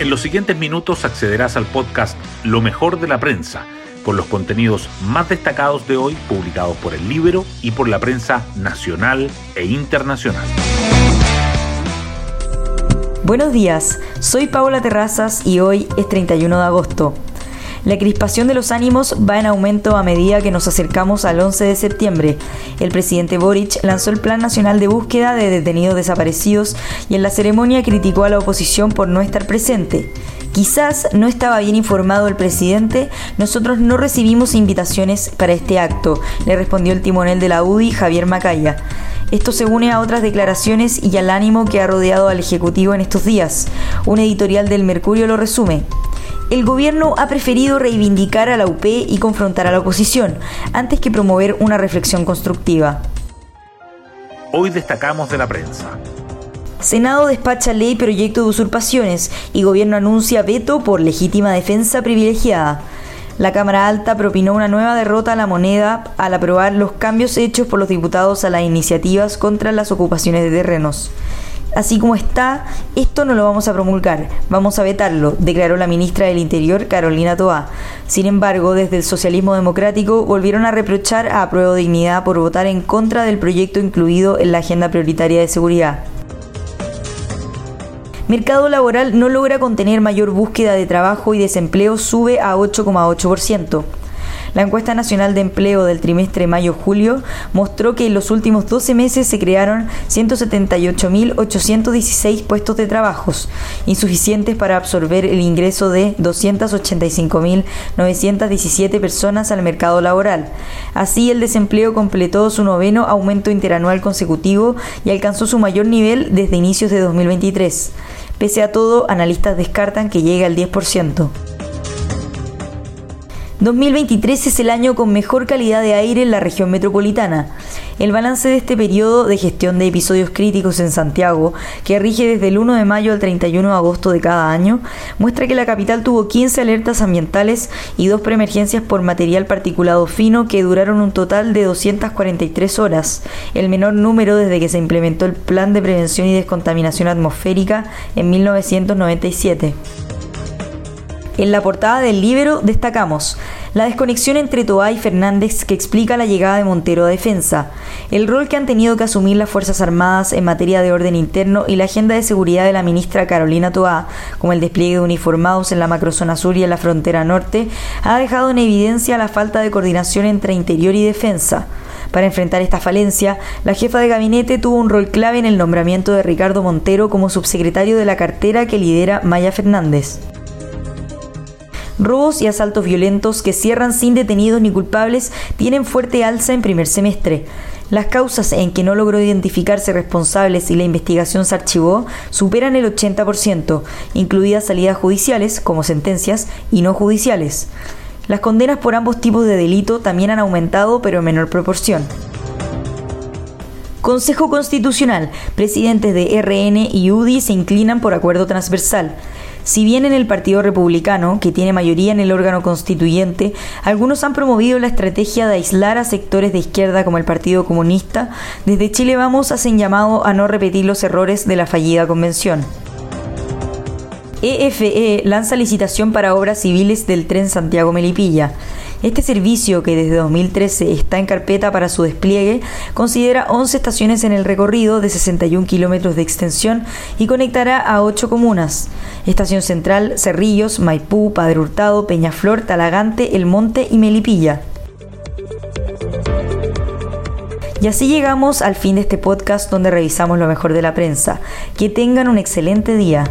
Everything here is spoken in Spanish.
En los siguientes minutos accederás al podcast Lo mejor de la prensa, con los contenidos más destacados de hoy publicados por el libro y por la prensa nacional e internacional. Buenos días, soy Paola Terrazas y hoy es 31 de agosto. La crispación de los ánimos va en aumento a medida que nos acercamos al 11 de septiembre. El presidente Boric lanzó el Plan Nacional de Búsqueda de Detenidos Desaparecidos y en la ceremonia criticó a la oposición por no estar presente. Quizás no estaba bien informado el presidente, nosotros no recibimos invitaciones para este acto, le respondió el timonel de la UDI, Javier Macaya. Esto se une a otras declaraciones y al ánimo que ha rodeado al Ejecutivo en estos días. Un editorial del Mercurio lo resume. El gobierno ha preferido reivindicar a la UP y confrontar a la oposición, antes que promover una reflexión constructiva. Hoy destacamos de la prensa. Senado despacha ley proyecto de usurpaciones y gobierno anuncia veto por legítima defensa privilegiada. La Cámara Alta propinó una nueva derrota a la moneda al aprobar los cambios hechos por los diputados a las iniciativas contra las ocupaciones de terrenos. Así como está, esto no lo vamos a promulgar, vamos a vetarlo, declaró la ministra del Interior, Carolina Toá. Sin embargo, desde el socialismo democrático volvieron a reprochar a Prueba Dignidad por votar en contra del proyecto incluido en la agenda prioritaria de seguridad. Mercado laboral no logra contener mayor búsqueda de trabajo y desempleo sube a 8,8%. La encuesta nacional de empleo del trimestre mayo-julio mostró que en los últimos 12 meses se crearon 178.816 puestos de trabajo, insuficientes para absorber el ingreso de 285.917 personas al mercado laboral. Así, el desempleo completó su noveno aumento interanual consecutivo y alcanzó su mayor nivel desde inicios de 2023. Pese a todo, analistas descartan que llegue al 10%. 2023 es el año con mejor calidad de aire en la región metropolitana. El balance de este periodo de gestión de episodios críticos en Santiago, que rige desde el 1 de mayo al 31 de agosto de cada año, muestra que la capital tuvo 15 alertas ambientales y dos preemergencias por material particulado fino que duraron un total de 243 horas, el menor número desde que se implementó el Plan de Prevención y Descontaminación Atmosférica en 1997. En la portada del libro destacamos la desconexión entre Toá y Fernández que explica la llegada de Montero a defensa, el rol que han tenido que asumir las Fuerzas Armadas en materia de orden interno y la agenda de seguridad de la ministra Carolina Toá, como el despliegue de uniformados en la macrozona sur y en la frontera norte, ha dejado en evidencia la falta de coordinación entre interior y defensa. Para enfrentar esta falencia, la jefa de gabinete tuvo un rol clave en el nombramiento de Ricardo Montero como subsecretario de la cartera que lidera Maya Fernández robos y asaltos violentos que cierran sin detenidos ni culpables tienen fuerte alza en primer semestre. Las causas en que no logró identificarse responsables y la investigación se archivó superan el 80%, incluidas salidas judiciales, como sentencias, y no judiciales. Las condenas por ambos tipos de delito también han aumentado, pero en menor proporción. Consejo Constitucional. Presidentes de RN y UDI se inclinan por acuerdo transversal. Si bien en el Partido Republicano, que tiene mayoría en el órgano constituyente, algunos han promovido la estrategia de aislar a sectores de izquierda como el Partido Comunista, desde Chile Vamos hacen llamado a no repetir los errores de la fallida convención. EFE lanza licitación para obras civiles del tren Santiago-Melipilla. Este servicio, que desde 2013 está en carpeta para su despliegue, considera 11 estaciones en el recorrido de 61 kilómetros de extensión y conectará a 8 comunas. Estación Central, Cerrillos, Maipú, Padre Hurtado, Peñaflor, Talagante, El Monte y Melipilla. Y así llegamos al fin de este podcast donde revisamos lo mejor de la prensa. Que tengan un excelente día.